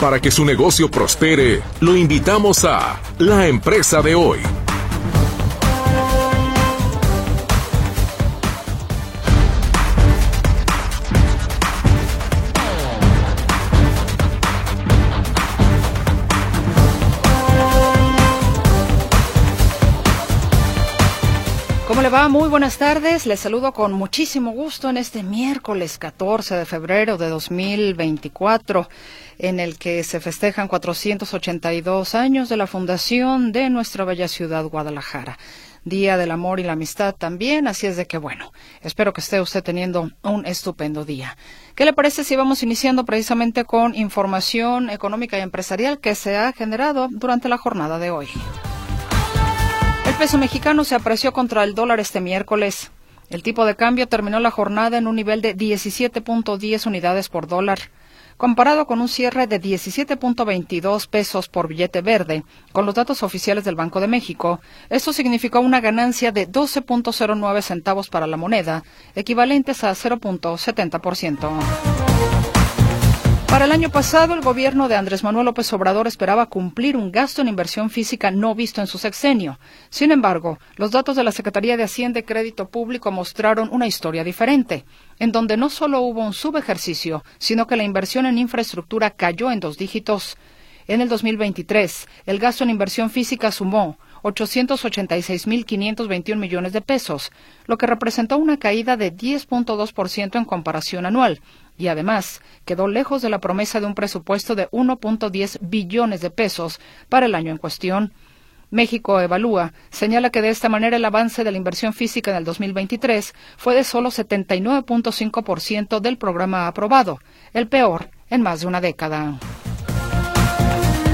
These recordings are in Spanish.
Para que su negocio prospere, lo invitamos a La Empresa de Hoy. Muy buenas tardes. Les saludo con muchísimo gusto en este miércoles 14 de febrero de 2024, en el que se festejan 482 años de la fundación de nuestra bella ciudad Guadalajara. Día del Amor y la Amistad también, así es de que bueno, espero que esté usted teniendo un estupendo día. ¿Qué le parece si vamos iniciando precisamente con información económica y empresarial que se ha generado durante la jornada de hoy? Peso mexicano se apreció contra el dólar este miércoles. El tipo de cambio terminó la jornada en un nivel de 17.10 unidades por dólar, comparado con un cierre de 17.22 pesos por billete verde. Con los datos oficiales del Banco de México, esto significó una ganancia de 12.09 centavos para la moneda, equivalentes a 0.70%. Para el año pasado, el gobierno de Andrés Manuel López Obrador esperaba cumplir un gasto en inversión física no visto en su sexenio. Sin embargo, los datos de la Secretaría de Hacienda y Crédito Público mostraron una historia diferente, en donde no solo hubo un subejercicio, sino que la inversión en infraestructura cayó en dos dígitos. En el 2023, el gasto en inversión física sumó 886.521 millones de pesos, lo que representó una caída de 10.2% en comparación anual, y además quedó lejos de la promesa de un presupuesto de 1.10 billones de pesos para el año en cuestión. México Evalúa señala que de esta manera el avance de la inversión física en el 2023 fue de solo 79.5% del programa aprobado, el peor en más de una década.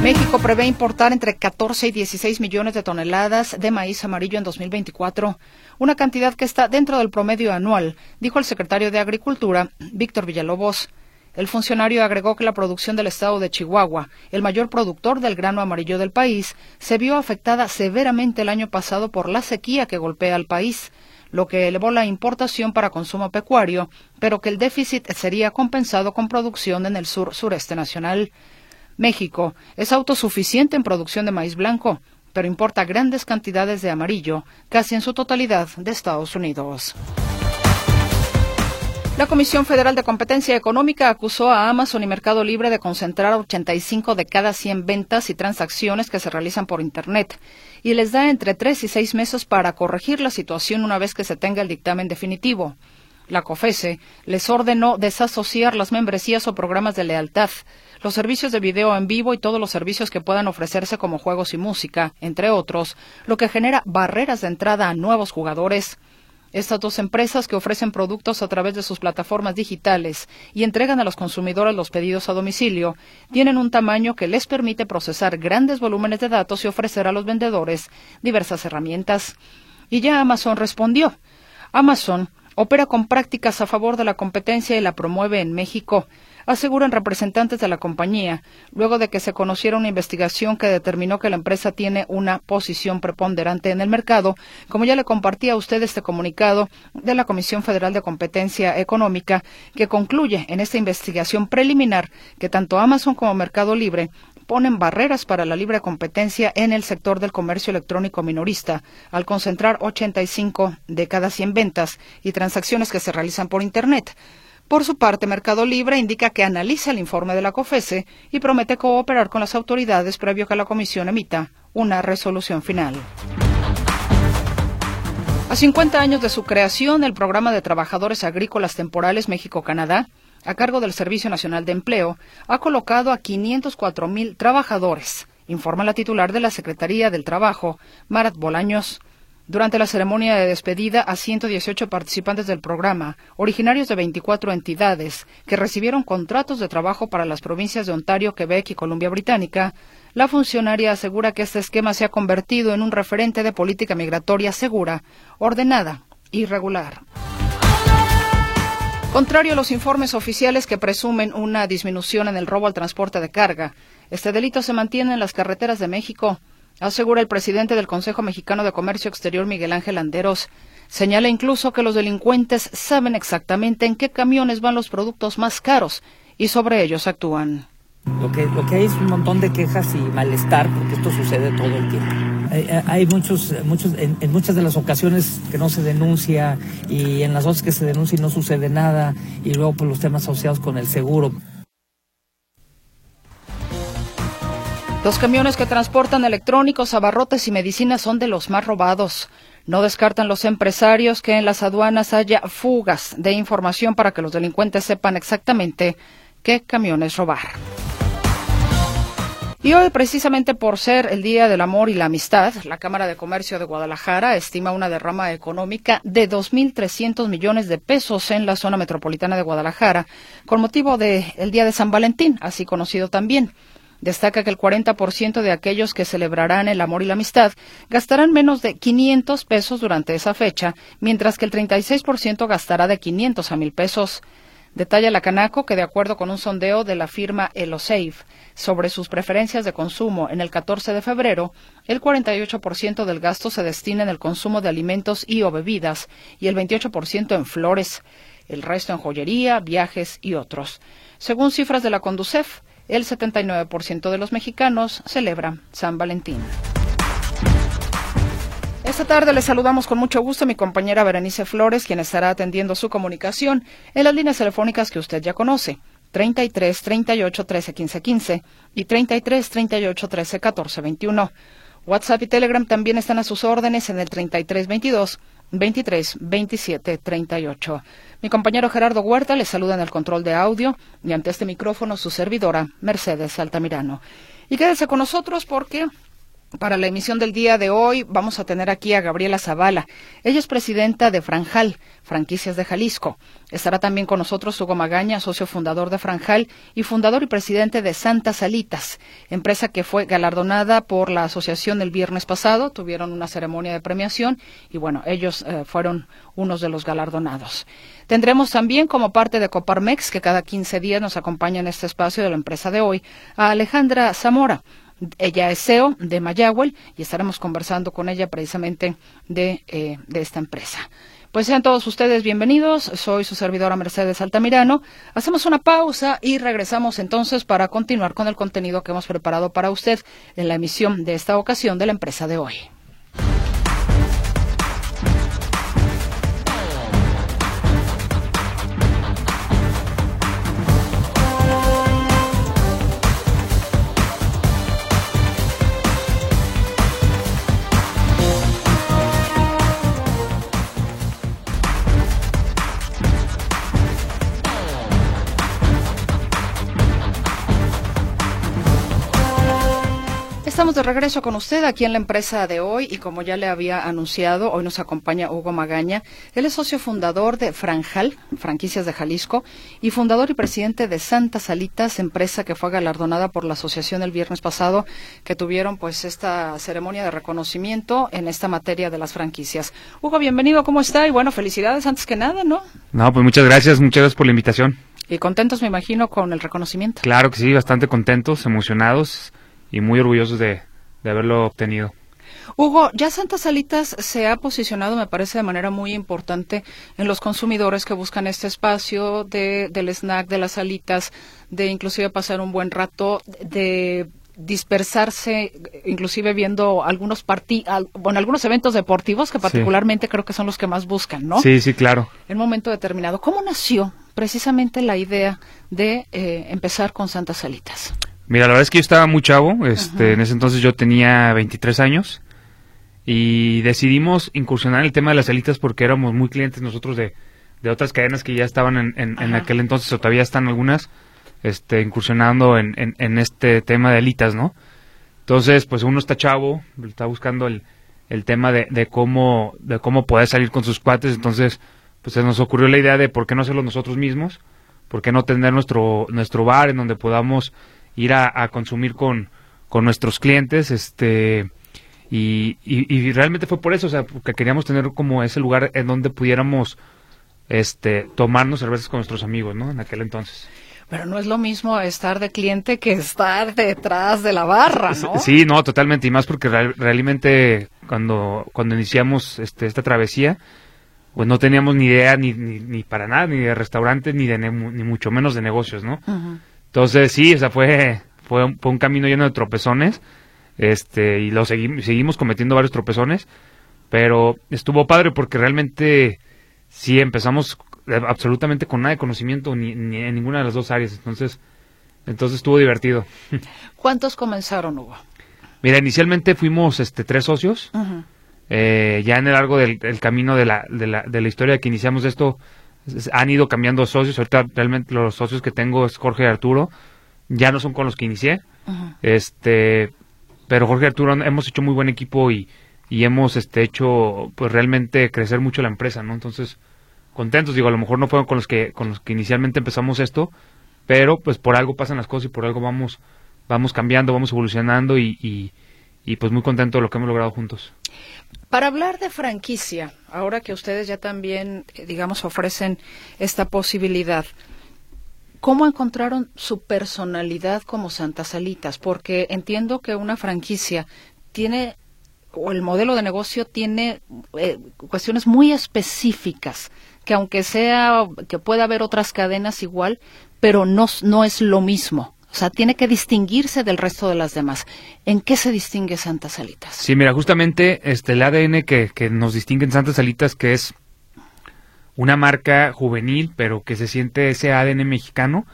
México prevé importar entre 14 y 16 millones de toneladas de maíz amarillo en 2024, una cantidad que está dentro del promedio anual, dijo el secretario de Agricultura, Víctor Villalobos. El funcionario agregó que la producción del estado de Chihuahua, el mayor productor del grano amarillo del país, se vio afectada severamente el año pasado por la sequía que golpea al país, lo que elevó la importación para consumo pecuario, pero que el déficit sería compensado con producción en el sur sureste nacional. México es autosuficiente en producción de maíz blanco, pero importa grandes cantidades de amarillo, casi en su totalidad de Estados Unidos. La Comisión Federal de Competencia Económica acusó a Amazon y Mercado Libre de concentrar 85 de cada 100 ventas y transacciones que se realizan por Internet y les da entre tres y seis meses para corregir la situación una vez que se tenga el dictamen definitivo. La COFESE les ordenó desasociar las membresías o programas de lealtad, los servicios de video en vivo y todos los servicios que puedan ofrecerse como juegos y música, entre otros, lo que genera barreras de entrada a nuevos jugadores. Estas dos empresas que ofrecen productos a través de sus plataformas digitales y entregan a los consumidores los pedidos a domicilio, tienen un tamaño que les permite procesar grandes volúmenes de datos y ofrecer a los vendedores diversas herramientas. Y ya Amazon respondió. Amazon opera con prácticas a favor de la competencia y la promueve en México, aseguran representantes de la compañía, luego de que se conociera una investigación que determinó que la empresa tiene una posición preponderante en el mercado, como ya le compartí a usted este comunicado de la Comisión Federal de Competencia Económica, que concluye en esta investigación preliminar que tanto Amazon como Mercado Libre ponen barreras para la libre competencia en el sector del comercio electrónico minorista, al concentrar 85 de cada 100 ventas y transacciones que se realizan por Internet. Por su parte, Mercado Libre indica que analiza el informe de la COFESE y promete cooperar con las autoridades previo que la Comisión emita una resolución final. A 50 años de su creación, el programa de trabajadores agrícolas temporales México-Canadá a cargo del Servicio Nacional de Empleo, ha colocado a 504 mil trabajadores, informa la titular de la Secretaría del Trabajo, Marat Bolaños. Durante la ceremonia de despedida a 118 participantes del programa, originarios de 24 entidades que recibieron contratos de trabajo para las provincias de Ontario, Quebec y Columbia Británica, la funcionaria asegura que este esquema se ha convertido en un referente de política migratoria segura, ordenada y regular. Contrario a los informes oficiales que presumen una disminución en el robo al transporte de carga, este delito se mantiene en las carreteras de México, asegura el presidente del Consejo Mexicano de Comercio Exterior, Miguel Ángel Anderos. Señala incluso que los delincuentes saben exactamente en qué camiones van los productos más caros y sobre ellos actúan. Lo que, lo que hay es un montón de quejas y malestar porque esto sucede todo el tiempo. Hay, muchos, muchos en, muchas de las ocasiones que no se denuncia y en las otras que se denuncia y no sucede nada y luego por pues, los temas asociados con el seguro. Los camiones que transportan electrónicos, abarrotes y medicinas son de los más robados. No descartan los empresarios que en las aduanas haya fugas de información para que los delincuentes sepan exactamente qué camiones robar. Y hoy, precisamente por ser el Día del Amor y la Amistad, la Cámara de Comercio de Guadalajara estima una derrama económica de 2.300 millones de pesos en la zona metropolitana de Guadalajara, con motivo del Día de San Valentín, así conocido también. Destaca que el 40% de aquellos que celebrarán el amor y la amistad gastarán menos de 500 pesos durante esa fecha, mientras que el 36% gastará de 500 a 1,000 pesos. Detalla la Canaco que, de acuerdo con un sondeo de la firma EloSafe sobre sus preferencias de consumo en el 14 de febrero, el 48% del gasto se destina en el consumo de alimentos y o bebidas y el 28% en flores, el resto en joyería, viajes y otros. Según cifras de la Conducef, el 79% de los mexicanos celebra San Valentín. Esta tarde le saludamos con mucho gusto a mi compañera Berenice Flores, quien estará atendiendo su comunicación en las líneas telefónicas que usted ya conoce. 33 38 13 15 15 y 33 38 13 14 21. WhatsApp y Telegram también están a sus órdenes en el 33 22 23 27 38. Mi compañero Gerardo Huerta le saluda en el control de audio y ante este micrófono su servidora Mercedes Altamirano. Y quédese con nosotros porque para la emisión del día de hoy vamos a tener aquí a Gabriela Zavala. Ella es presidenta de Franjal, Franquicias de Jalisco. Estará también con nosotros Hugo Magaña, socio fundador de Franjal y fundador y presidente de Santa Salitas, empresa que fue galardonada por la asociación el viernes pasado. Tuvieron una ceremonia de premiación y bueno, ellos eh, fueron unos de los galardonados. Tendremos también como parte de Coparmex, que cada 15 días nos acompaña en este espacio de la empresa de hoy, a Alejandra Zamora ella es CEO de Mayagüel y estaremos conversando con ella precisamente de, eh, de esta empresa. Pues sean todos ustedes bienvenidos. Soy su servidora Mercedes Altamirano. Hacemos una pausa y regresamos entonces para continuar con el contenido que hemos preparado para usted en la emisión de esta ocasión de la empresa de hoy. De regreso con usted aquí en la empresa de hoy y como ya le había anunciado, hoy nos acompaña Hugo Magaña. Él es socio fundador de Franjal, franquicias de Jalisco, y fundador y presidente de Santa Salitas, empresa que fue galardonada por la asociación el viernes pasado, que tuvieron pues esta ceremonia de reconocimiento en esta materia de las franquicias. Hugo, bienvenido, ¿cómo está? Y bueno, felicidades antes que nada, ¿no? No, pues muchas gracias, muchas gracias por la invitación. Y contentos, me imagino, con el reconocimiento. Claro que sí, bastante contentos, emocionados y muy orgullosos de, haberlo obtenido. Hugo, ya Santa Salitas se ha posicionado, me parece, de manera muy importante en los consumidores que buscan este espacio de, del snack, de las salitas, de inclusive pasar un buen rato, de dispersarse, inclusive viendo algunos bueno, algunos eventos deportivos que particularmente creo que son los que más buscan, ¿no? Sí, sí, claro. En un momento determinado. ¿Cómo nació precisamente la idea de eh, empezar con Santa Salitas? Mira, la verdad es que yo estaba muy chavo, este, en ese entonces yo tenía 23 años y decidimos incursionar en el tema de las alitas porque éramos muy clientes nosotros de, de otras cadenas que ya estaban en, en, aquel entonces o todavía están algunas este, incursionando en, en, este tema de alitas, ¿no? Entonces, pues uno está chavo, está buscando el, el tema de, de, cómo, de cómo poder salir con sus cuates, entonces pues se nos ocurrió la idea de por qué no hacerlo nosotros mismos, por qué no tener nuestro, nuestro bar en donde podamos ir a, consumir con, con nuestros clientes, este, y, y, realmente fue por eso, o sea, porque queríamos tener como ese lugar en donde pudiéramos, este, tomarnos cervezas con nuestros amigos, ¿no? En aquel entonces. Pero no es lo mismo estar de cliente que estar detrás de la barra, ¿no? Sí, no, totalmente, y más porque realmente cuando, cuando iniciamos este, esta travesía, pues no teníamos ni idea ni, ni, para nada, ni de restaurantes, ni de ni mucho menos de negocios, ¿no? Entonces, sí, o sea, fue, fue, un- fue un camino lleno de tropezones, este, y lo seguimos, seguimos cometiendo varios tropezones, pero estuvo padre porque realmente sí empezamos eh, absolutamente con nada de conocimiento ni, ni en ninguna de las dos áreas, entonces, entonces estuvo divertido. ¿Cuántos comenzaron, Hugo? Mira, inicialmente fuimos este tres socios, eh, ya en el largo del, camino de la, de, la, de la historia que iniciamos esto, han ido cambiando socios. Ahorita realmente los socios que tengo es Jorge y Arturo. Ya no son con los que inicié. Este, pero Jorge y Arturo hemos hecho muy buen equipo y, y hemos este hecho pues realmente crecer mucho la empresa, ¿no? Entonces, contentos, digo, a lo mejor no fueron con los que con los que inicialmente empezamos esto, pero pues por algo pasan las cosas y por algo vamos vamos cambiando, vamos evolucionando y, y, y, pues muy contento de lo que hemos logrado juntos. Para hablar de franquicia, ahora que ustedes ya también, eh, digamos, ofrecen esta posibilidad, ¿cómo encontraron su personalidad como Santas Salitas? Porque entiendo que una franquicia tiene, o el modelo de negocio tiene eh, cuestiones muy específicas, que aunque sea, que pueda haber otras cadenas igual, pero no, no es lo mismo. O sea, tiene que distinguirse del resto de las demás. ¿En qué se distingue Santas Salitas? Sí, mira, justamente este el ADN que, que nos distingue en Santas Salitas, que es una marca juvenil, pero que se siente ese ADN mexicano,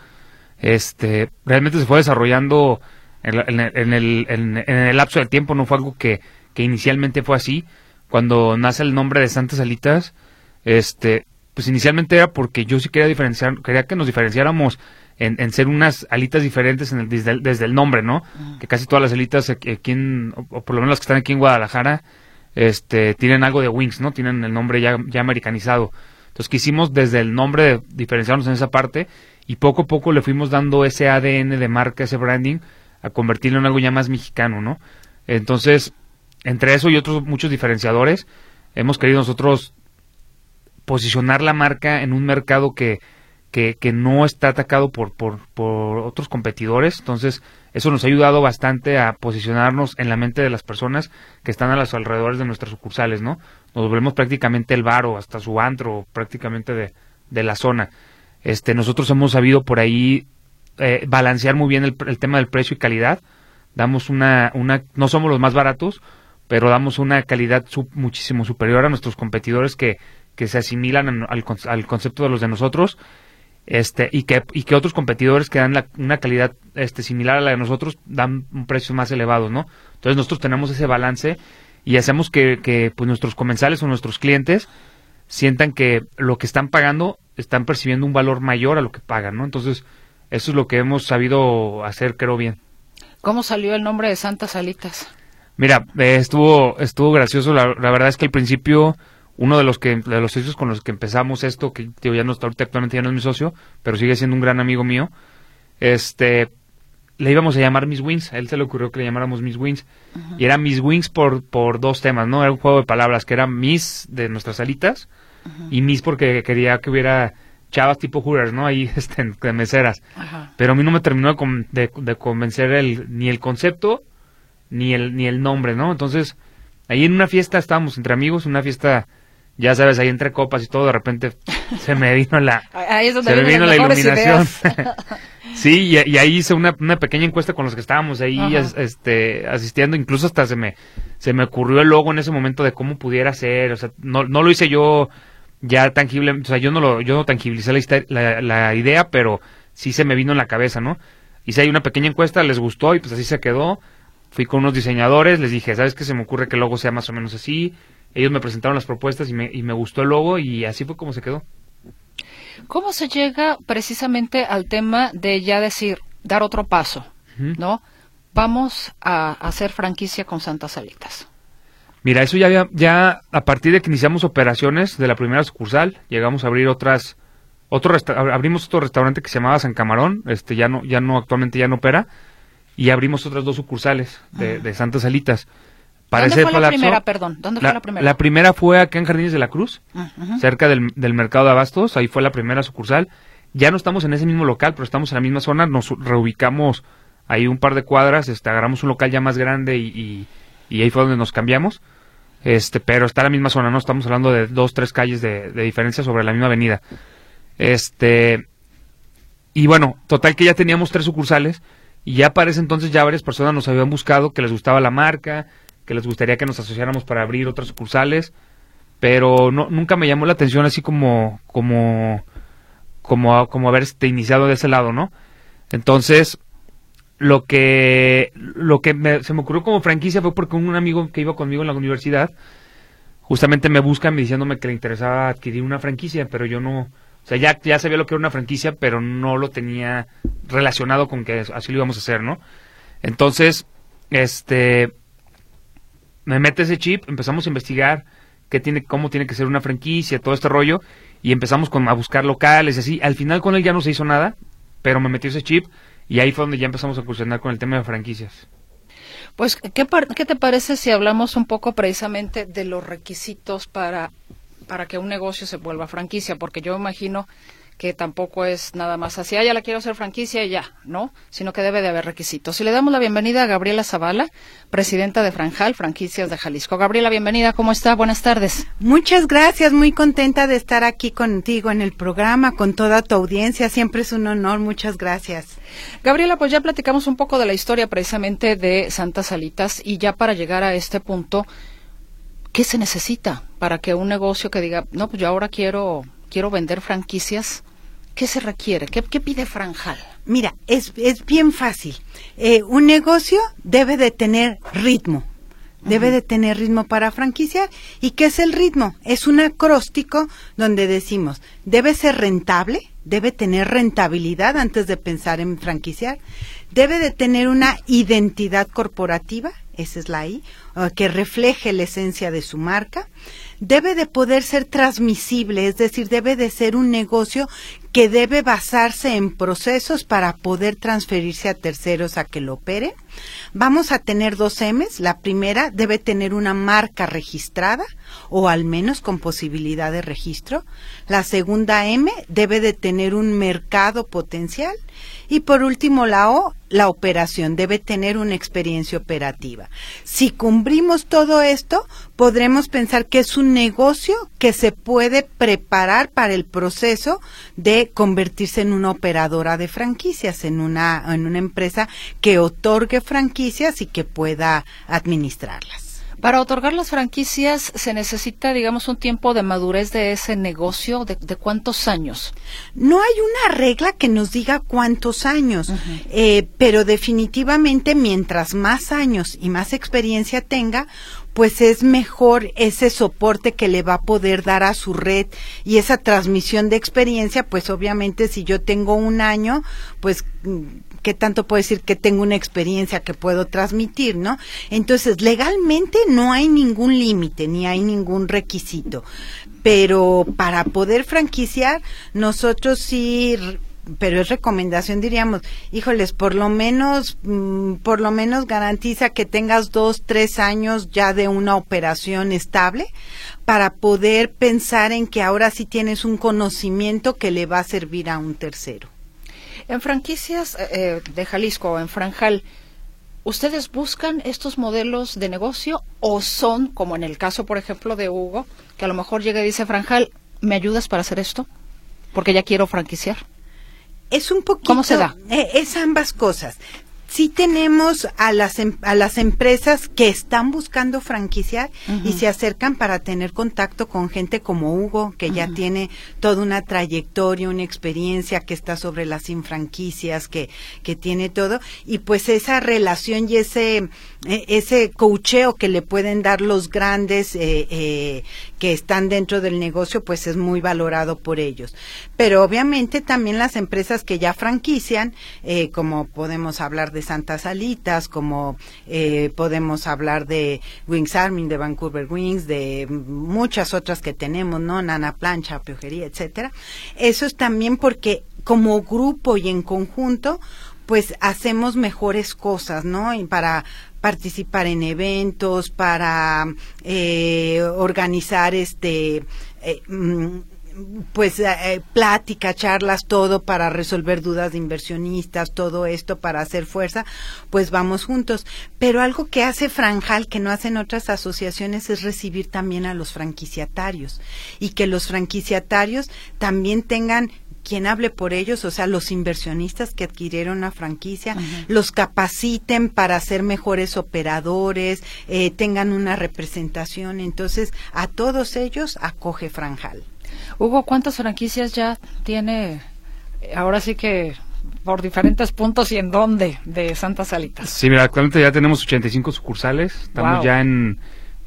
este realmente se fue desarrollando en, en el, en, el, en- el lapso del tiempo, no fue algo que, que inicialmente fue así. Cuando nace el nombre de Santas Salitas, este, pues inicialmente era porque yo sí quería diferenciar, quería que nos diferenciáramos en, en ser unas alitas diferentes en el, desde, el, desde el nombre, ¿no? Que casi todas las alitas aquí en, o, o por lo menos las que están aquí en Guadalajara, este, tienen algo de Wings, ¿no? Tienen el nombre ya, ya americanizado. Entonces quisimos desde el nombre de diferenciarnos en esa parte y poco a poco le fuimos dando ese ADN de marca, ese branding, a convertirlo en algo ya más mexicano, ¿no? Entonces, entre eso y otros muchos diferenciadores, hemos querido nosotros posicionar la marca en un mercado que, que, no está atacado por, por, otros competidores. Entonces, eso nos ha ayudado bastante a posicionarnos en la mente de las personas que están a los alrededores de nuestras sucursales, ¿no? Nos volvemos prácticamente el bar o hasta su antro, prácticamente de, de la zona. Este, nosotros hemos sabido por ahí eh, balancear muy bien el, el tema del precio y calidad. Damos una, una, no somos los más baratos, pero damos una calidad muchísimo superior a nuestros competidores que, que se asimilan al, al concepto de los de nosotros este y que y que otros competidores que dan la- una calidad este similar a la de nosotros dan un precio más elevado no entonces nosotros tenemos ese balance y hacemos que, que pues nuestros comensales o nuestros clientes sientan que lo que están pagando están percibiendo un valor mayor a lo que pagan no entonces eso es lo que hemos sabido hacer creo bien ¿Cómo salió el nombre de Santas Salitas? Mira, eh, estuvo estuvo gracioso. La, la verdad es que al principio uno de los que de los socios con los que empezamos esto, que digo, ya no está actualmente ya no es mi socio, pero sigue siendo un gran amigo mío. Este le íbamos a llamar Miss Wings, a él se le ocurrió que le llamáramos Miss Wings y era Miss Wings por por dos temas, ¿no? Era un juego de palabras que era Miss de nuestras alitas y Miss porque quería que hubiera chavas tipo Hooters, ¿no? Ahí este, de meseras. Ajá. Pero a mí no me terminó de, de- de convencer el, ni el concepto ni el, ni el nombre, ¿no? Entonces, ahí en una fiesta estábamos entre amigos, una fiesta, ya sabes, ahí entre copas y todo, de repente se me vino la, Ahí es donde se me vino la iluminación. sí, y, y ahí hice una, una pequeña encuesta con los que estábamos ahí as- este, asistiendo, incluso hasta se me, se me ocurrió el logo en ese momento de cómo pudiera ser, o sea, no, no lo hice yo ya tangible, o sea, yo no lo, yo no tangibilicé la, la, la idea, pero sí se me vino en la cabeza, ¿no? Hice ahí una pequeña encuesta, les gustó y pues así se quedó. Fui con unos diseñadores, les dije, ¿sabes qué? Se me ocurre que el logo sea más o menos así. Ellos me presentaron las propuestas y me, y me gustó el logo y así fue como se quedó. ¿Cómo se llega precisamente al tema de ya decir, dar otro paso. ¿no? Vamos a hacer franquicia con Santas Salitas. Mira, eso ya había, ya a partir de que iniciamos operaciones de la primera sucursal, llegamos a abrir otras, otro abrimos otro restaurante que se llamaba San Camarón, este ya no, ya no, actualmente ya no opera, y abrimos otras dos sucursales de, de Santas Salitas. ¿Dónde fue la primera, perdón? ¿Dónde fue la primera? La primera fue acá en Jardines de la Cruz, cerca del, del mercado de abastos, ahí fue la primera sucursal. Ya no estamos en ese mismo local, pero estamos en la misma zona, nos reubicamos ahí un par de cuadras, este, agarramos un local ya más grande y, y, y ahí fue donde nos cambiamos. Este, pero está en la misma zona, no estamos hablando de dos, tres calles de, de diferencia sobre la misma avenida. Este, y bueno, total que ya teníamos tres sucursales y ya para ese entonces ya varias personas nos habían buscado que les gustaba la marca, que les gustaría que nos asociáramos para abrir otras sucursales, pero nunca me llamó la atención así como, como, como, como haber este, iniciado de ese lado, ¿no? Entonces, lo que, lo que se me ocurrió como franquicia fue porque un amigo que iba conmigo en la universidad, justamente me busca diciéndome que le interesaba adquirir una franquicia, pero yo no, o sea, ya, ya sabía lo que era una franquicia, pero no lo tenía relacionado con que así lo íbamos a hacer, ¿no? Entonces, este, me mete ese chip, empezamos a investigar qué tiene, cómo tiene que ser una franquicia, todo este rollo, y empezamos con, a buscar locales, así. Al final con él ya no se hizo nada, pero me metió ese chip y ahí fue donde ya empezamos a cuestionar con el tema de franquicias. Pues, ¿qué, ¿qué te parece si hablamos un poco precisamente de los requisitos para para que un negocio se vuelva franquicia, porque yo imagino que tampoco es nada más así, ah, ya la quiero hacer franquicia y ya, ¿no? Sino que debe de haber requisitos. Y le damos la bienvenida a Gabriela Zavala, presidenta de Franjal, Franquicias de Jalisco. Gabriela, bienvenida, ¿cómo está? Buenas tardes. Muchas gracias, muy contenta de estar aquí contigo en el programa, con toda tu audiencia, siempre es un honor, muchas gracias. Gabriela, pues ya platicamos un poco de la historia precisamente de Santa Salitas y ya para llegar a este punto, ¿qué se necesita para que un negocio que diga, no, pues yo ahora quiero, quiero vender franquicias, ¿qué se requiere? ¿Qué, pide Franjal? Mira, es, es bien fácil. Eh, un negocio debe de tener ritmo, debe de tener ritmo para franquiciar. ¿Y qué es el ritmo? Es un acróstico donde decimos, debe ser rentable, debe tener rentabilidad antes de pensar en franquiciar, debe de tener una identidad corporativa, esa es la I, que refleje la esencia de su marca, debe de poder ser transmisible, es decir, debe de ser un negocio que debe basarse en procesos para poder transferirse a terceros a que lo opere. Vamos a tener dos M's. La primera debe tener una marca registrada o al menos con posibilidad de registro. La segunda M debe de tener un mercado potencial y por último, la O, la operación debe tener una experiencia operativa. Si cumplimos todo esto, podremos pensar que es un negocio que se puede preparar para el proceso de convertirse en una operadora de franquicias, en una, en una empresa que otorgue franquicias y que pueda administrarlas. Para otorgar las franquicias se necesita, digamos, un tiempo de madurez de ese negocio. ¿De, cuántos años? No hay una regla que nos diga cuántos años, eh, pero definitivamente mientras más años y más experiencia tenga, pues es mejor ese soporte que le va a poder dar a su red y esa transmisión de experiencia, pues obviamente si yo tengo un año, pues qué tanto puedo decir que tengo una experiencia que puedo transmitir, ¿no? Entonces, legalmente no hay ningún límite ni hay ningún requisito, pero para poder franquiciar, nosotros sí pero es recomendación diríamos híjoles por lo menos mm, por lo menos garantiza que tengas dos tres años ya de una operación estable para poder pensar en que ahora sí tienes un conocimiento que le va a servir a un tercero en franquicias eh, eh, de Jalisco o en Franjal, ¿ustedes buscan estos modelos de negocio o son, como en el caso, por ejemplo, de Hugo, que a lo mejor llega y dice, Franjal, ¿me ayudas para hacer esto? Porque ya quiero franquiciar. Es un poquito. ¿Cómo se da? Eh, es ambas cosas sí tenemos a las, em, a las empresas que están buscando franquiciar y se acercan para tener contacto con gente como Hugo, que ya tiene toda una trayectoria, una experiencia, que está sobre las infranquicias, que, que tiene todo. Y pues esa relación y ese, e, ese cocheo que le pueden dar los grandes eh, eh, que están dentro del negocio, pues es muy valorado por ellos. Pero obviamente también las empresas que ya franquician, eh, como podemos hablar de Santa Salitas, como eh, podemos hablar de Wings Arming, de Vancouver Wings, de muchas otras que tenemos, ¿no? Nana Plancha, Piojería, etcétera. Eso es también porque como grupo y en conjunto, pues hacemos mejores cosas, ¿no? Y para participar en eventos, para eh, organizar este eh, mm, pues eh, plática, charlas, todo para resolver dudas de inversionistas, todo esto para hacer fuerza, pues vamos juntos. Pero algo que hace Franjal, que no hacen otras asociaciones, es recibir también a los franquiciatarios y que los franquiciatarios también tengan quien hable por ellos, o sea, los inversionistas que adquirieron la franquicia, los capaciten para ser mejores operadores, eh, tengan una representación. Entonces, a todos ellos acoge Franjal. Hugo, ¿cuántas franquicias ya tiene? Ahora sí que por diferentes puntos y en dónde de Santa Salita. Sí, mira, actualmente ya tenemos 85 sucursales, estamos ya en,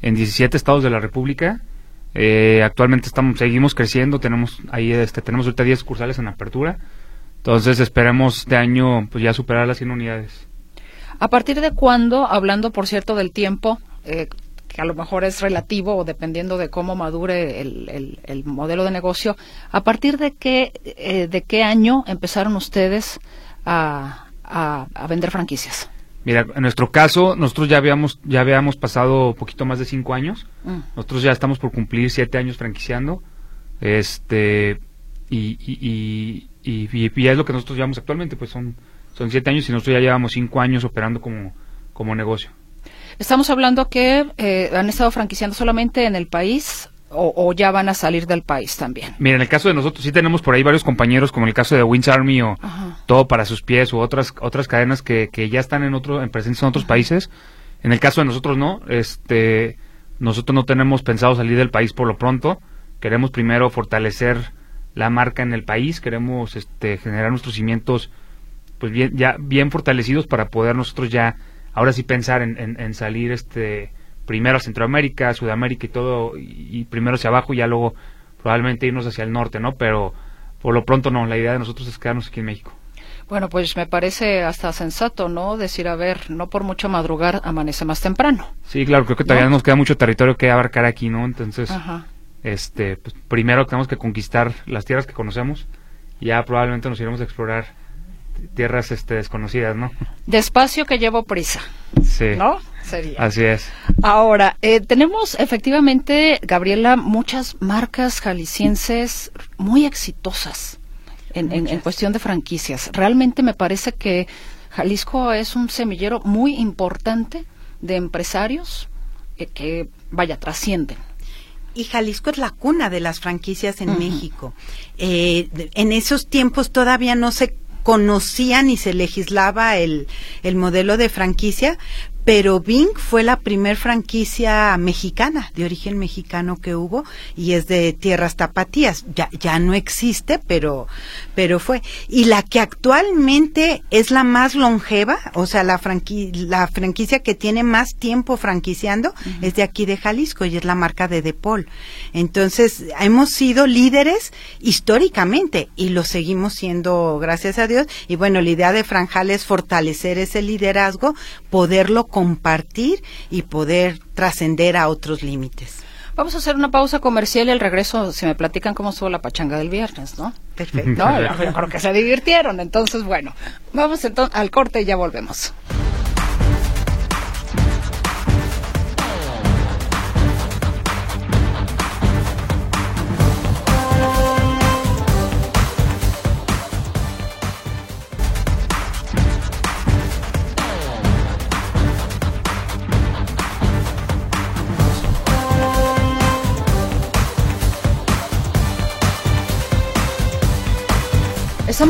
en 17 estados de la República. Eh, actualmente estamos seguimos creciendo, tenemos ahí este tenemos ahorita 10 sucursales en apertura. Entonces esperemos este año pues ya superar las 100 unidades. ¿A partir de cuándo, hablando por cierto del tiempo, eh, que a lo mejor es relativo o dependiendo de cómo madure el, el, modelo de negocio, ¿a partir de qué, eh, de qué año empezaron ustedes a, a, vender franquicias? Mira, en nuestro caso, nosotros ya habíamos, ya habíamos pasado un poquito más de cinco años. Mm. Nosotros ya estamos por cumplir siete años franquiciando. Este, y, y, y, y, ya es lo que nosotros llevamos actualmente, pues son, son siete años y nosotros ya llevamos cinco años operando como, como negocio. Estamos hablando que eh, han estado franquiciando solamente en el país o, ya van a salir del país también. Mira, en el caso de nosotros sí tenemos por ahí varios compañeros, como el caso de Wins Army o Todo para sus pies u otras otras cadenas que, que ya están en otro en presencia en otros países. En el caso de nosotros no, este nosotros no tenemos pensado salir del país por lo pronto. Queremos primero fortalecer la marca en el país, queremos este generar nuestros cimientos pues bien ya bien fortalecidos para poder nosotros ya ahora sí pensar en, salir este primero a Centroamérica, Sudamérica y todo, y, primero hacia abajo y ya luego probablemente irnos hacia el norte, ¿no? Pero por lo pronto no, la idea de nosotros es quedarnos aquí en México. Bueno, pues me parece hasta sensato, ¿no? Decir, a ver, no por mucho madrugar amanece más temprano. Sí, claro, creo que todavía nos queda mucho territorio que abarcar aquí, ¿no? Entonces, este, pues, primero tenemos que conquistar las tierras que conocemos y ya probablemente nos iremos a explorar tierras este, desconocidas, ¿no? Despacio que llevo prisa. Sí. ¿No? Sería. Así es. Ahora, eh, tenemos efectivamente, Gabriela, muchas marcas jaliscienses muy exitosas en, en, cuestión de franquicias. Realmente me parece que Jalisco es un semillero muy importante de empresarios eh, que, vaya, trascienden y Jalisco es la cuna de las franquicias en México. Eh, en esos tiempos todavía no se conocían y se legislaba el, el modelo de franquicia, pero Bing fue la primer franquicia mexicana, de origen mexicano que hubo, y es de tierras tapatías. Ya, ya no existe, pero, pero fue. Y la que actualmente es la más longeva, o sea, la, la franquicia que tiene más tiempo franquiciando, es de aquí de Jalisco, y es la marca de Depol. Entonces, hemos sido líderes históricamente, y lo seguimos siendo, gracias a Dios. Y bueno, la idea de Franjal es fortalecer ese liderazgo, poderlo compartir y poder trascender a otros límites. Vamos a hacer una pausa comercial y al regreso se me platican cómo estuvo la pachanga del viernes, ¿no? Perfecto. No, creo que se divirtieron. Entonces, bueno, vamos entonces al corte y ya volvemos.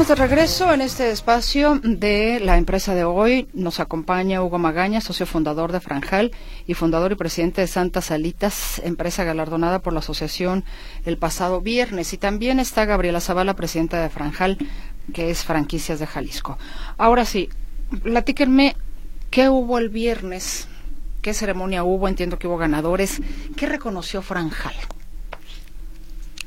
De regreso en este espacio de la empresa de hoy. Nos acompaña Hugo Magaña, socio fundador de Franjal y fundador y presidente de Santa Salitas, empresa galardonada por la asociación el pasado viernes. Y también está Gabriela Zavala, presidenta de Franjal, que es Franquicias de Jalisco. Ahora sí, platíquenme qué hubo el viernes, qué ceremonia hubo, entiendo que hubo ganadores, qué reconoció Franjal.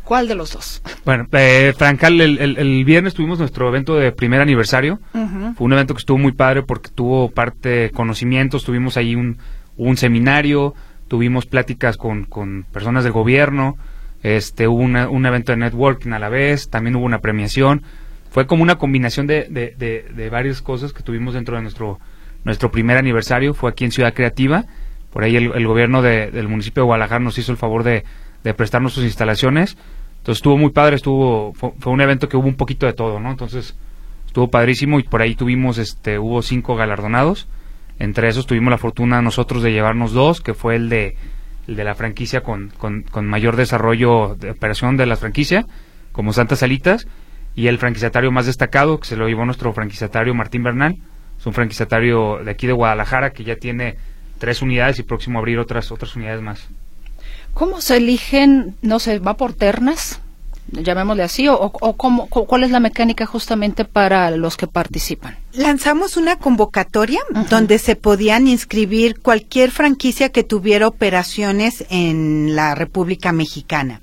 ¿Cuál de los dos? Bueno, eh, Francal, el, viernes tuvimos nuestro evento de primer aniversario. Fue un evento que estuvo muy padre porque tuvo parte conocimientos, tuvimos ahí un, un seminario, tuvimos pláticas con, con personas del gobierno, este, hubo un evento de networking a la vez, también hubo una premiación. Fue como una combinación de, de, varias cosas que tuvimos dentro de nuestro, nuestro primer aniversario. Fue aquí en Ciudad Creativa. Por ahí el, gobierno del municipio de Guadalajara nos hizo el favor de, de prestarnos sus instalaciones entonces estuvo muy padre, estuvo fue, un evento que hubo un poquito de todo, ¿no? Entonces estuvo padrísimo y por ahí tuvimos, este, hubo cinco galardonados. Entre esos tuvimos la fortuna nosotros de llevarnos dos, que fue el de, de la franquicia con, con, mayor desarrollo de operación de la franquicia, como Santas Salitas, y el franquiciatario más destacado, que se lo llevó nuestro franquiciatario Martín Bernal, es un franquiciatario de aquí de Guadalajara que ya tiene tres unidades y próximo a abrir otras, otras unidades más. ¿Cómo se eligen, no sé, va por ternas? llamémosle así, o, o cómo, cuál es la mecánica justamente para los que participan? Lanzamos una convocatoria donde se podían inscribir cualquier franquicia que tuviera operaciones en la República Mexicana.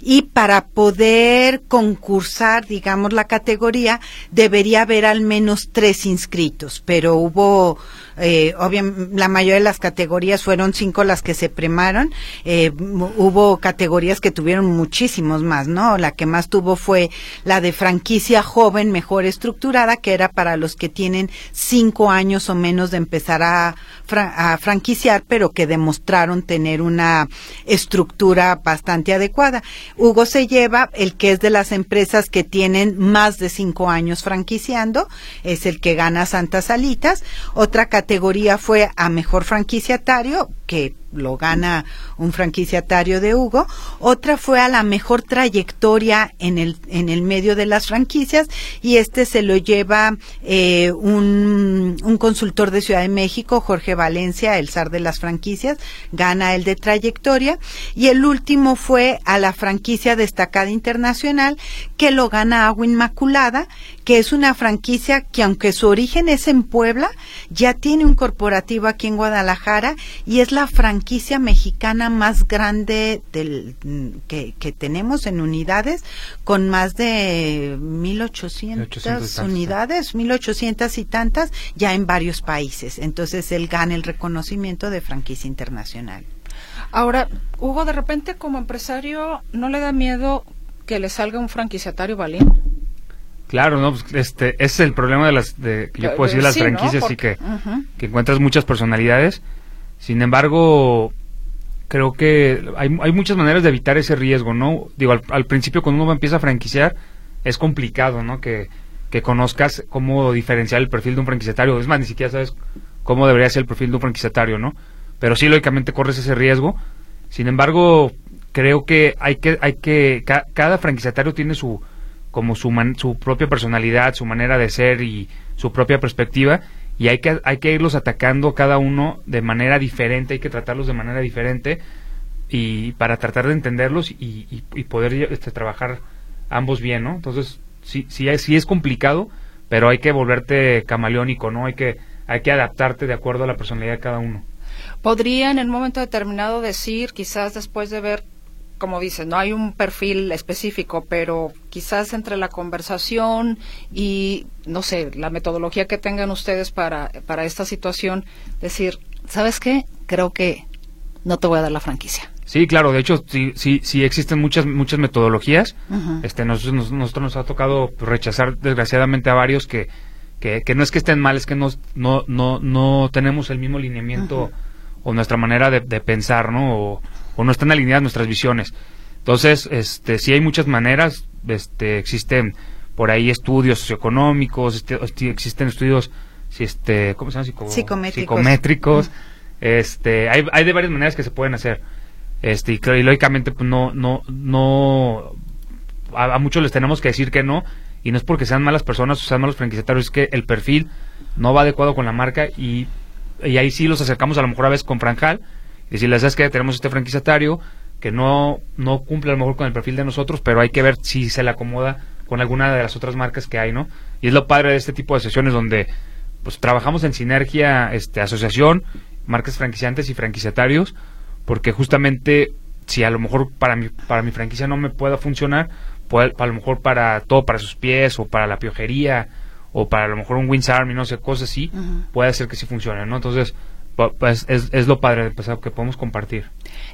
Y para poder concursar, digamos, la categoría, debería haber al menos tres inscritos, pero hubo eh, obviamente la mayoría de las categorías fueron cinco las que se premaron, eh, hubo categorías que tuvieron muchísimos más, ¿no? La que más tuvo fue la de franquicia joven mejor estructurada, que era para los que tienen cinco años o menos de empezar a, a franquiciar, pero que demostraron tener una estructura bastante adecuada. Hugo se lleva el que es de las empresas que tienen más de cinco años franquiciando, es el que gana Santas Alitas. Otra categoría fue a mejor franquiciatario, que lo gana un franquiciatario de Hugo, otra fue a la mejor trayectoria en el, en el medio de las franquicias y este se lo lleva eh, un, un consultor de Ciudad de México, Jorge Valencia, el zar de las franquicias, gana el de trayectoria y el último fue a la franquicia destacada internacional que lo gana Agua Inmaculada, que es una franquicia que aunque su origen es en Puebla, ya tiene un corporativo aquí en Guadalajara y es la franquicia mexicana más grande del, que, que tenemos en unidades, con más de 1.800 unidades, 1.800 y tantas, ya en varios países. Entonces él gana el reconocimiento de franquicia internacional. Ahora, Hugo, de repente como empresario, ¿no le da miedo que le salga un franquiciatario balín? Claro, no, pues, este, ese es el problema de las, de, yo puedo decir, las franquicias, y que, que encuentras muchas personalidades sin embargo, creo que hay, hay muchas maneras de evitar ese riesgo, ¿no? Digo, al, principio cuando uno empieza a franquiciar es complicado, ¿no? Que, que conozcas cómo diferenciar el perfil de un franquiciatario. Es más, ni siquiera sabes cómo debería ser el perfil de un franquiciatario, ¿no? Pero sí, lógicamente corres ese riesgo. Sin embargo, creo que hay que, hay que, cada franquiciatario tiene su, como su, su propia personalidad, su manera de ser y su propia perspectiva y hay que, hay que irlos atacando cada uno de manera diferente, hay que tratarlos de manera diferente y para tratar de entenderlos y, y, poder este, trabajar ambos bien, ¿no? Entonces, sí, sí, sí es complicado, pero hay que volverte camaleónico, ¿no? Hay que, hay que adaptarte de acuerdo a la personalidad de cada uno. ¿Podría en el momento determinado decir, quizás después de ver como dices, no hay un perfil específico, pero quizás entre la conversación y, no sé, la metodología que tengan ustedes para, para esta situación, decir, ¿sabes qué? Creo que no te voy a dar la franquicia. Sí, claro, de hecho, sí, sí, sí existen muchas, muchas metodologías. este, nosotros, nosotros nos ha tocado rechazar, desgraciadamente, a varios que, que, no es que estén mal, es que no, no, no, no tenemos el mismo lineamiento o nuestra manera de, de pensar, ¿no? O, o no están alineadas nuestras visiones. Entonces, este, sí hay muchas maneras, este, existen por ahí estudios socioeconómicos, este, existen estudios, este, ¿cómo se llama? Psicométricos. Este, hay, hay de varias maneras que se pueden hacer. Este, y, lógicamente, pues no, no, no, a, muchos les tenemos que decir que no, y no es porque sean malas personas o sean malos franquiciatarios, es que el perfil no va adecuado con la marca y, y ahí sí los acercamos a lo mejor a veces con Franjal, y decirles, ¿sabes que Tenemos este franquiciatario que no, no cumple a lo mejor con el perfil de nosotros, pero hay que ver si se le acomoda con alguna de las otras marcas que hay, ¿no? Y es lo padre de este tipo de sesiones donde pues trabajamos en sinergia, este, asociación, marcas franquiciantes y franquiciatarios, porque justamente si a lo mejor para mi, para mi franquicia no me pueda funcionar, puede, a lo mejor para todo, para sus pies o para la piojería o para a lo mejor un Wins Army, no sé, cosas así, puede ser que sí funcione, ¿no? Entonces, pues es, es lo padre pues, que podemos compartir.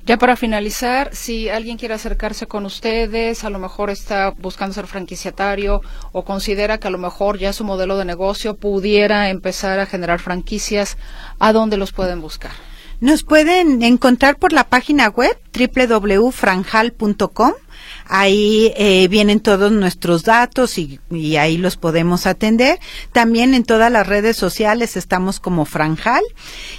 Ya para finalizar, si alguien quiere acercarse con ustedes, a lo mejor está buscando ser franquiciatario o considera que a lo mejor ya su modelo de negocio pudiera empezar a generar franquicias, ¿a dónde los pueden buscar? Nos pueden encontrar por la página web www.franjal.com Ahí eh, vienen todos nuestros datos y, y, ahí los podemos atender. También en todas las redes sociales estamos como Franjal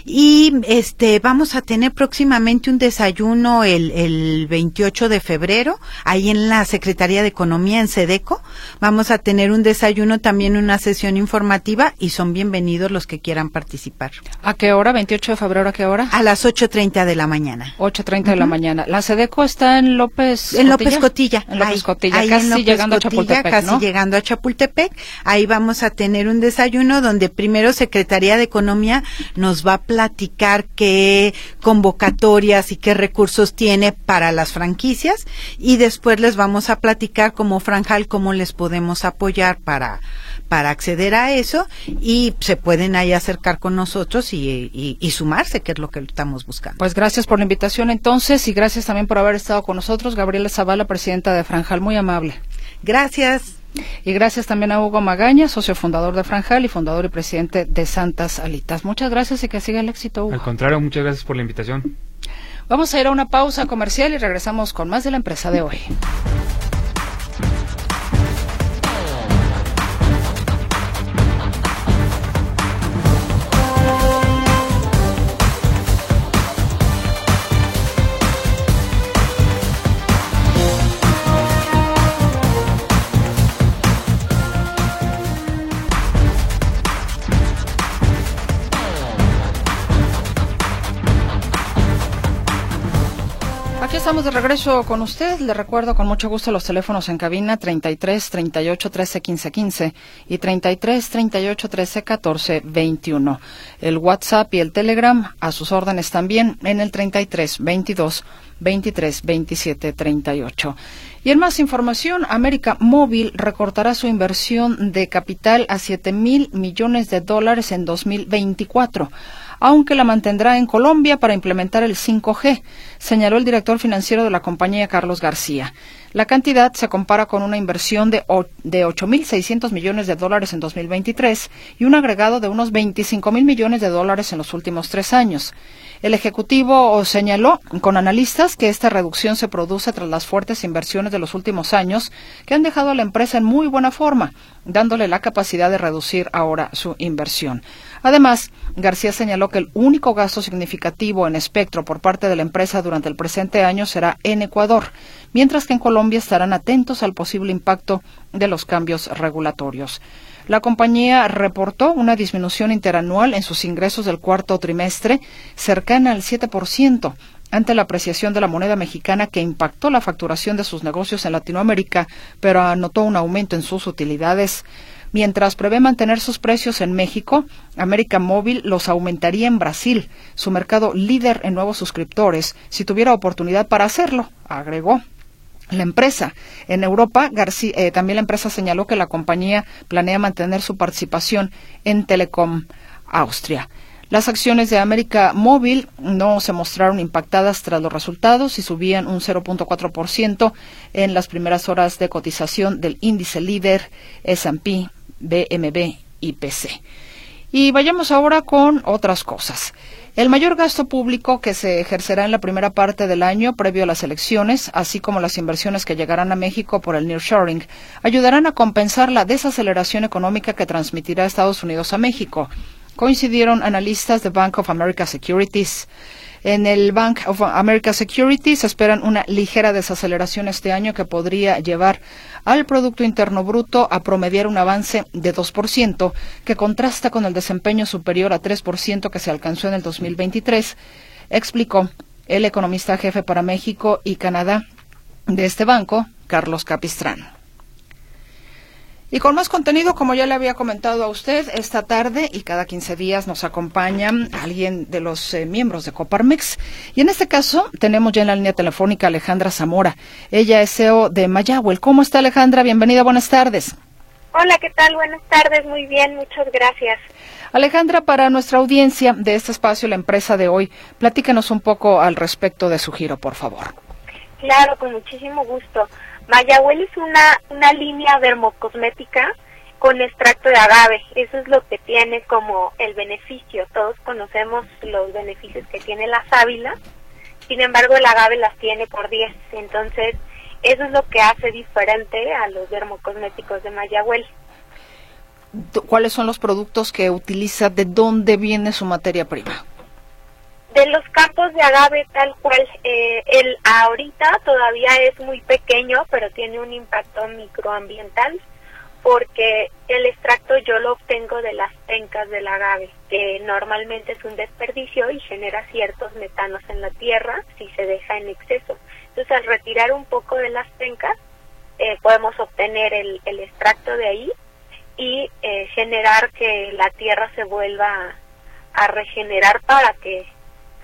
y este vamos a tener próximamente un desayuno el, el 28 de febrero ahí en la Secretaría de Economía en Sedeco. Vamos a tener un desayuno también una sesión informativa y son bienvenidos los que quieran participar. ¿A qué hora? 28 de febrero, ¿a qué hora? A las 8.30 de la mañana. 8.30 de la mañana. La Sedeco está en López En López Cotilla. En ahí, Cotilla, ahí casi en López llegando Cotilla, a Chapultepec, casi ¿no? llegando a Chapultepec. Ahí vamos a tener un desayuno donde primero Secretaría de Economía nos va a platicar qué convocatorias y qué recursos tiene para las franquicias y después les vamos a platicar como Franjal cómo les podemos apoyar para para acceder a eso y se pueden ahí acercar con nosotros y, y, y, sumarse, que es lo que estamos buscando. Pues gracias por la invitación entonces y gracias también por haber estado con nosotros, Gabriela Zavala, presidenta de Franjal, muy amable. Gracias. Y gracias también a Hugo Magaña, socio fundador de Franjal y fundador y presidente de Santas Alitas. Muchas gracias y que siga el éxito, Hugo. Al contrario, muchas gracias por la invitación. Vamos a ir a una pausa comercial y regresamos con más de la empresa de hoy. De regreso con usted. Le recuerdo con mucho gusto los teléfonos en cabina 33 38 13 15 15 y 33 38 13 14 21. El WhatsApp y el Telegram a sus órdenes también en el 33 22 23 27 38. Y en más información, América Móvil recortará su inversión de capital a 7 mil millones de dólares en 2024 aunque la mantendrá en Colombia para implementar el 5G, señaló el director financiero de la compañía Carlos García. La cantidad se compara con una inversión de, de 8.600 millones de dólares en 2023 y un agregado de unos 25.000 millones de dólares en los últimos tres años. El Ejecutivo señaló con analistas que esta reducción se produce tras las fuertes inversiones de los últimos años que han dejado a la empresa en muy buena forma, dándole la capacidad de reducir ahora su inversión. Además, García señaló que el único gasto significativo en espectro por parte de la empresa durante el presente año será en Ecuador, mientras que en Colombia estarán atentos al posible impacto de los cambios regulatorios. La compañía reportó una disminución interanual en sus ingresos del cuarto trimestre cercana al 7% ante la apreciación de la moneda mexicana que impactó la facturación de sus negocios en Latinoamérica, pero anotó un aumento en sus utilidades. Mientras prevé mantener sus precios en México, América Móvil los aumentaría en Brasil, su mercado líder en nuevos suscriptores, si tuviera oportunidad para hacerlo, agregó la empresa. En Europa, eh, también la empresa señaló que la compañía planea mantener su participación en Telecom Austria. Las acciones de América Móvil no se mostraron impactadas tras los resultados y subían un 0.4% en las primeras horas de cotización del índice líder S&P BMB IPC. Y vayamos ahora con otras cosas. El mayor gasto público que se ejercerá en la primera parte del año previo a las elecciones, así como las inversiones que llegarán a México por el nearshoring, ayudarán a compensar la desaceleración económica que transmitirá Estados Unidos a México. Coincidieron analistas de Bank of America Securities. En el Bank of America Securities esperan una ligera desaceleración este año que podría llevar al Producto Interno Bruto a promediar un avance de 2%, que contrasta con el desempeño superior a 3% que se alcanzó en el 2023, explicó el economista jefe para México y Canadá de este banco, Carlos Capistrán. Y con más contenido, como ya le había comentado a usted, esta tarde y cada 15 días nos acompaña alguien de los eh, miembros de Coparmex. Y en este caso tenemos ya en la línea telefónica a Alejandra Zamora. Ella es CEO de Mayagüel. ¿Cómo está Alejandra? Bienvenida, buenas tardes. Hola, ¿qué tal? Buenas tardes, muy bien, muchas gracias. Alejandra, para nuestra audiencia de este espacio, la empresa de hoy, platícanos un poco al respecto de su giro, por favor. Claro, con muchísimo gusto. Mayagüel es una, una línea dermocosmética con extracto de agave. Eso es lo que tiene como el beneficio. Todos conocemos los beneficios que tiene la sábila. Sin embargo, el agave las tiene por 10. Entonces, eso es lo que hace diferente a los dermocosméticos de Mayagüel. ¿Cuáles son los productos que utiliza? ¿De dónde viene su materia prima? De los campos de agave tal cual, eh, el ahorita todavía es muy pequeño, pero tiene un impacto microambiental porque el extracto yo lo obtengo de las pencas del agave, que normalmente es un desperdicio y genera ciertos metanos en la tierra si se deja en exceso. Entonces, al retirar un poco de las pencas, eh, podemos obtener el, el, extracto de ahí y eh, generar que la tierra se vuelva a, regenerar para que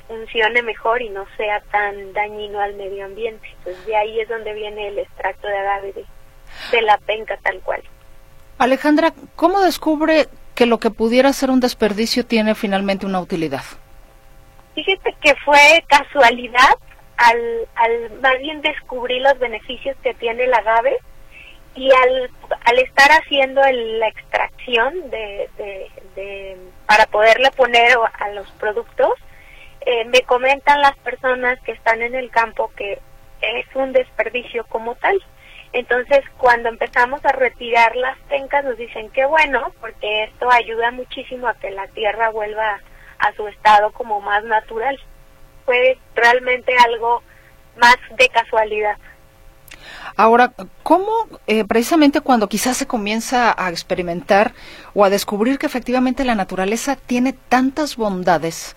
funcione mejor y no sea tan dañino al medio ambiente. Entonces, de ahí es donde viene el extracto de agave de la penca tal cual. Alejandra, ¿cómo descubre que lo que pudiera ser un desperdicio tiene finalmente una utilidad? Fíjate que fue casualidad al, al más bien descubrir los beneficios que tiene el agave y al, al estar haciendo la extracción de, de, para poderle poner a los productos, eh, me comentan las personas que están en el campo que es un desperdicio como tal. Entonces, cuando empezamos a retirar las pencas, nos dicen que bueno, porque esto ayuda muchísimo a que la tierra vuelva a su estado como más natural. Fue realmente algo más de casualidad. Ahora, ¿cómo eh, precisamente cuando quizás se comienza a experimentar o a descubrir que efectivamente la naturaleza tiene tantas bondades,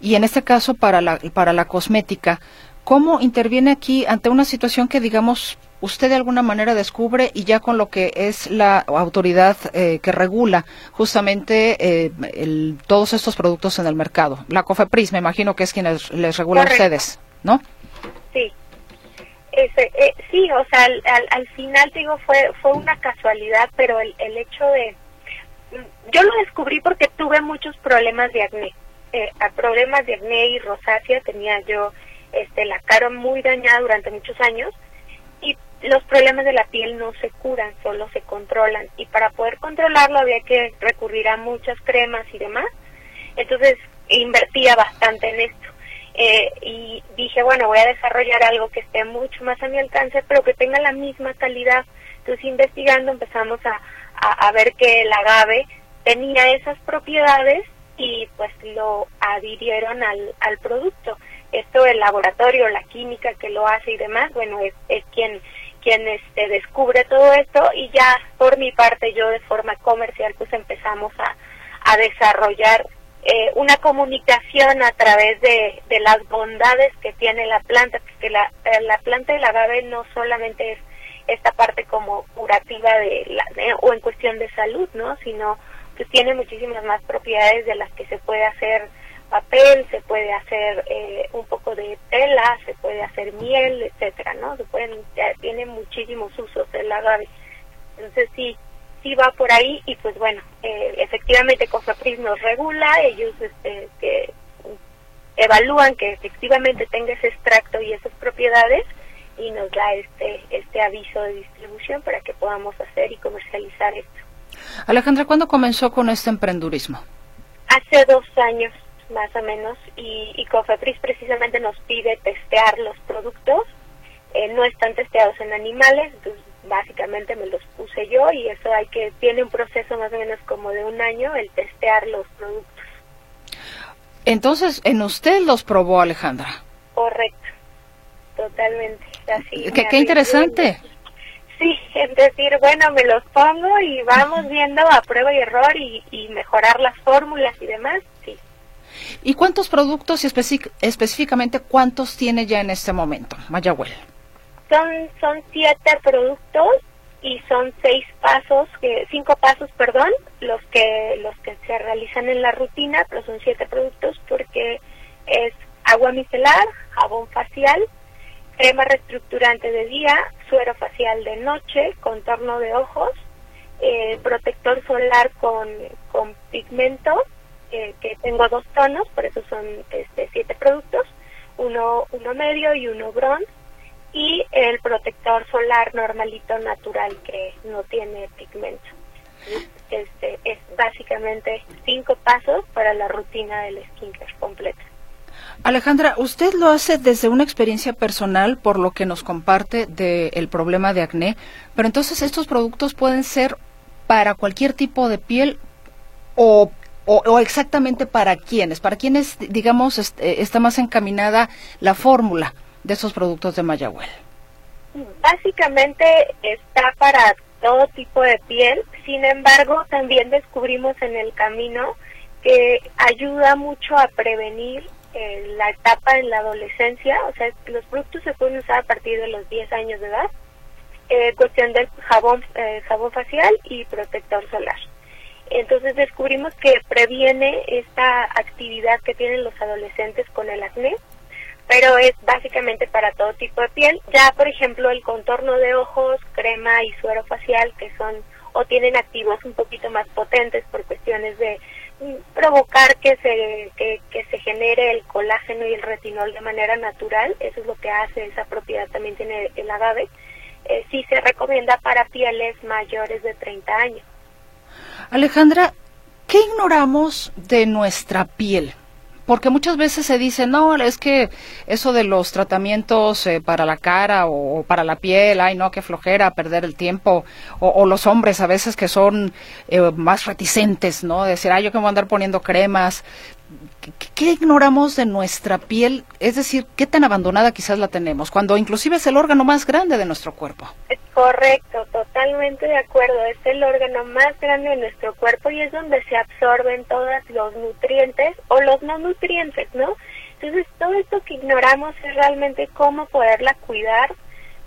y en este caso para la, para la cosmética, ¿cómo interviene aquí ante una situación que digamos usted de alguna manera descubre y ya con lo que es la autoridad eh, que regula justamente eh, todos estos productos en el mercado. La COFEPRIS, me imagino que es quien les, regula a ustedes, ¿no? Sí. Eh, sí, o sea, al, final digo fue fue una casualidad, pero el, el hecho de yo lo descubrí porque tuve muchos problemas de acné, problemas de acné y rosácea tenía yo este la cara muy dañada durante muchos años y los problemas de la piel no se curan, solo se controlan. Y para poder controlarlo había que recurrir a muchas cremas y demás. Entonces invertía bastante en esto. Eh, y dije, bueno, voy a desarrollar algo que esté mucho más a mi alcance, pero que tenga la misma calidad. Entonces investigando empezamos a, a, a ver que el agave tenía esas propiedades y pues lo adhirieron al, al producto. Esto el laboratorio, la química que lo hace y demás, bueno, es, es quien quien este, descubre todo esto y ya por mi parte yo de forma comercial pues empezamos a, a desarrollar eh, una comunicación a través de, de, las bondades que tiene la planta, porque la, eh, la planta del agave no solamente es esta parte como curativa de la, o en cuestión de salud, ¿no? Sino que tiene muchísimas más propiedades de las que se puede hacer papel, se puede hacer eh, un poco de tela, se puede hacer miel, etcétera, ¿no? Se pueden, tiene muchísimos usos el agave. Entonces sí, sí va por ahí y pues bueno, eh, efectivamente COFEPRIS nos regula, ellos este, que evalúan que efectivamente tenga ese extracto y esas propiedades y nos da este este aviso de distribución para que podamos hacer y comercializar esto. Alejandra, ¿cuándo comenzó con este emprendurismo? Hace dos años más o menos, y, y Cofepris precisamente nos pide testear los productos. Eh, no están testeados en animales, entonces básicamente me los puse yo y eso hay que tiene un proceso más o menos como de un año el testear los productos. Entonces, en usted los probó Alejandra. Correcto, totalmente. Así qué, qué interesante. Sí, es decir, bueno, me los pongo y vamos viendo a prueba y error y, y mejorar las fórmulas y demás. Sí, ¿Y cuántos productos y específicamente cuántos tiene ya en este momento, Mayagüel? Son, son siete productos y son seis pasos, cinco pasos, perdón, los que, los que se realizan en la rutina, pero son siete productos porque es agua micelar, jabón facial, crema reestructurante de día, suero facial de noche, contorno de ojos, eh, protector solar con, con pigmento que tengo dos tonos, por eso son este, siete productos, uno, uno medio y uno bronce, y el protector solar normalito natural que no tiene pigmento. Este, es básicamente cinco pasos para la rutina del skincare completa. Alejandra, usted lo hace desde una experiencia personal por lo que nos comparte del problema de acné, pero entonces estos productos pueden ser para cualquier tipo de piel o, o, exactamente para quiénes, para quiénes, digamos, eh, está más encaminada la fórmula de esos productos de Mayagüel. Básicamente está para todo tipo de piel, sin embargo también descubrimos en el camino que ayuda mucho a prevenir en la etapa en la adolescencia, o sea, los productos se pueden usar a partir de los 10 años de edad, eh, cuestión del jabón, eh, jabón facial y protector solar. Entonces descubrimos que previene esta actividad que tienen los adolescentes con el acné, pero es básicamente para todo tipo de piel. Ya, por ejemplo, el contorno de ojos, crema y suero facial, que son o tienen activos un poquito más potentes por cuestiones de provocar que se, que, se genere el colágeno y el retinol de manera natural, eso es lo que hace, esa propiedad también tiene el agave, eh, sí se recomienda para pieles mayores de 30 años. Alejandra, ¿qué ignoramos de nuestra piel? Porque muchas veces se dice, no, es que eso de los tratamientos eh, para la cara o, para la piel, ay, no, qué flojera, perder el tiempo, o, los hombres a veces que son eh, más reticentes, ¿no? Decir, ay, yo que voy a andar poniendo cremas, ¿Qué, ignoramos de nuestra piel? Es decir, ¿qué tan abandonada quizás la tenemos? Cuando inclusive es el órgano más grande de nuestro cuerpo. Es correcto, totalmente de acuerdo. Es el órgano más grande de nuestro cuerpo y es donde se absorben todos los nutrientes o los no nutrientes, ¿no? Entonces, todo esto que ignoramos es realmente cómo poderla cuidar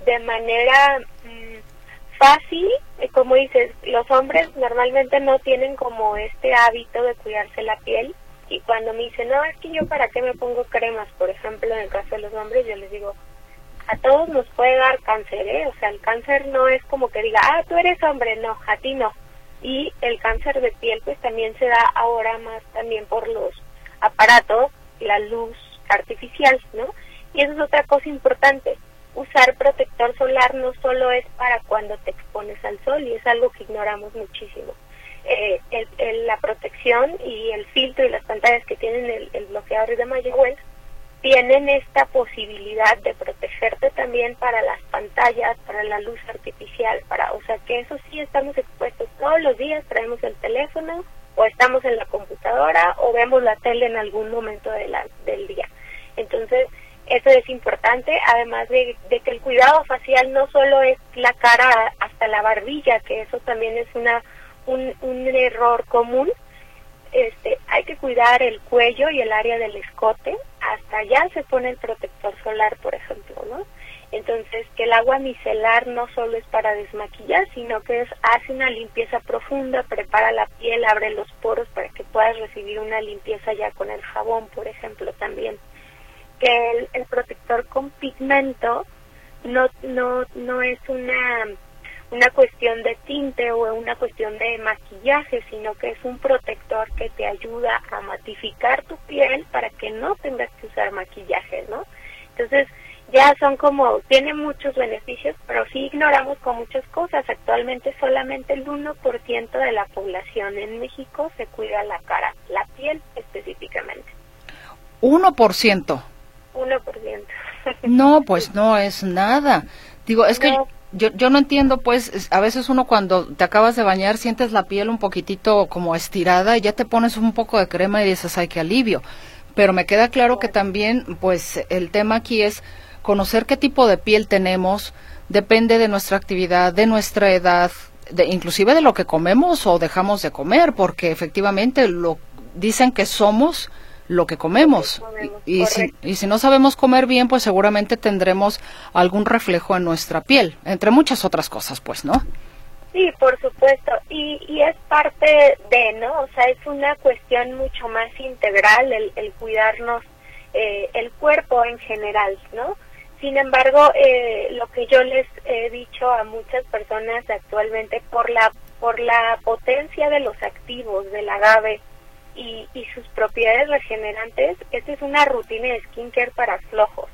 de manera mm, fácil. Como dices, los hombres normalmente no tienen como este hábito de cuidarse la piel y cuando me dicen, no, es que yo para qué me pongo cremas, por ejemplo, en el caso de los hombres, yo les digo, a todos nos puede dar cáncer, ¿eh? O sea, el cáncer no es como que diga, ah, tú eres hombre, no, a ti no. Y el cáncer de piel pues también se da ahora más también por los aparatos, la luz artificial, ¿no? Y eso es otra cosa importante. Usar protector solar no solo es para cuando te expones al sol y es algo que ignoramos muchísimo eh, la protección y el filtro y las pantallas que tienen el, bloqueador de Mayagüez tienen esta posibilidad de protegerte también para las pantallas, para la luz artificial, para, o sea que eso sí estamos expuestos todos los días, traemos el teléfono o estamos en la computadora o vemos la tele en algún momento de la, del día. Entonces, eso es importante, además de, de que el cuidado facial no solo es la cara hasta la barbilla, que eso también es una un, un error común. Este, hay que cuidar el cuello y el área del escote, hasta allá se pone el protector solar, por ejemplo, ¿no? Entonces, que el agua micelar no solo es para desmaquillar, sino que es, hace una limpieza profunda, prepara la piel, abre los poros para que puedas recibir una limpieza ya con el jabón, por ejemplo, también. Que el, el protector con pigmento no, no, no es una una cuestión de tinte o una cuestión de maquillaje, sino que es un protector que te ayuda a matificar tu piel para que no tengas que usar maquillaje, ¿no? Entonces, ya son como, tiene muchos beneficios, pero sí ignoramos con muchas cosas. Actualmente solamente el 1% de la población en México se cuida la cara, la piel específicamente. 1%. 1%. No, pues no es nada. Digo, es que yo, yo no entiendo, pues, a veces uno cuando te acabas de bañar sientes la piel un poquitito como estirada y ya te pones un poco de crema y dices, ay, qué alivio. Pero me queda claro que también, pues, el tema aquí es conocer qué tipo de piel tenemos, depende de nuestra actividad, de nuestra edad, de, inclusive de lo que comemos o dejamos de comer, porque efectivamente lo dicen que somos lo que comemos. y, si, y si no sabemos comer bien, pues seguramente tendremos algún reflejo en nuestra piel, entre muchas otras cosas, pues, ¿no? Sí, por supuesto. Y, y es parte de, ¿no? O sea, es una cuestión mucho más integral el, el cuidarnos eh, el cuerpo en general, ¿no? Sin embargo, eh, lo que yo les he dicho a muchas personas actualmente por la por la potencia de los activos del agave y, y sus propiedades regenerantes, esta es una rutina de skincare para flojos.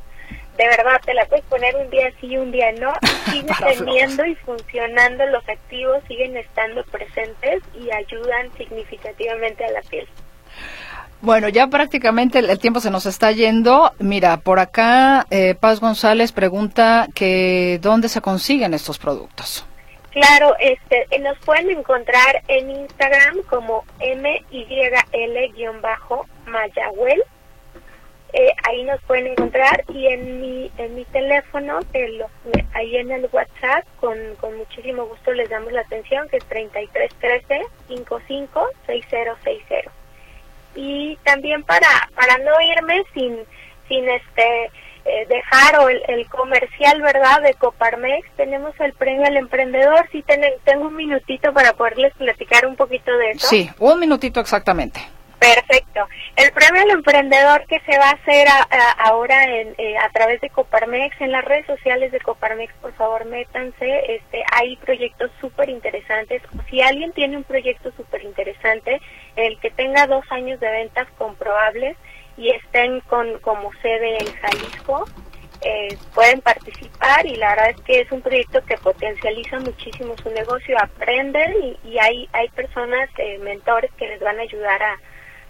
De verdad, te la puedes poner un día sí y un día no, sigue teniendo y funcionando los activos, siguen estando presentes y ayudan significativamente a la piel. Bueno, ya prácticamente el, tiempo se nos está yendo. Mira, por acá eh, Paz González pregunta que dónde se consiguen estos productos. Claro, este, nos pueden encontrar en Instagram como MYL-Mayahuel. Eh, ahí nos pueden encontrar y en mi, en mi teléfono, ahí en el WhatsApp, con, con muchísimo gusto les damos la atención, que es 3313 556060 y también para para no irme sin sin este eh, dejar o el, comercial verdad de Coparmex tenemos el premio al emprendedor si tengo un minutito para poderles platicar un poquito de eso sí un minutito exactamente Perfecto. El premio al emprendedor que se va a hacer ahora en, eh, a través de Coparmex, en las redes sociales de Coparmex, por favor, métanse. Este, hay proyectos súper interesantes. Si alguien tiene un proyecto súper interesante, el que tenga dos años de ventas comprobables y estén con como sede en Jalisco, eh, pueden participar y la verdad es que es un proyecto que potencializa muchísimo su negocio, aprenden y, hay, hay personas, eh, mentores que les van a ayudar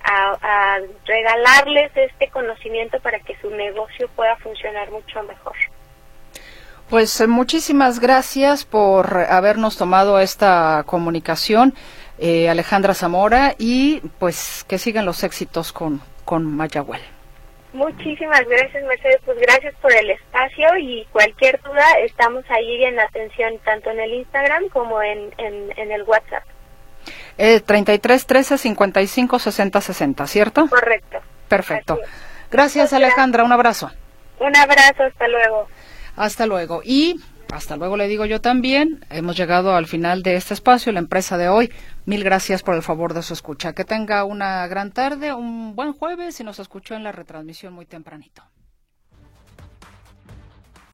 a regalarles este conocimiento para que su negocio pueda funcionar mucho mejor. Pues eh, muchísimas gracias por habernos tomado esta comunicación, eh, Alejandra Zamora, y pues que sigan los éxitos con, con Mayagüel. Muchísimas gracias, Mercedes. Pues gracias por el espacio y cualquier duda, estamos ahí en atención tanto en el Instagram como en, en el WhatsApp. Eh, 33 13 55 60 60, ¿cierto? Correcto. Perfecto. Gracias, Alejandra. Un abrazo. Un abrazo. Hasta luego. Hasta luego. Y hasta luego le digo yo también. Hemos llegado al final de este espacio, la empresa de hoy. Mil gracias por el favor de su escucha. Que tenga una gran tarde, un buen jueves y nos escuchó en la retransmisión muy tempranito.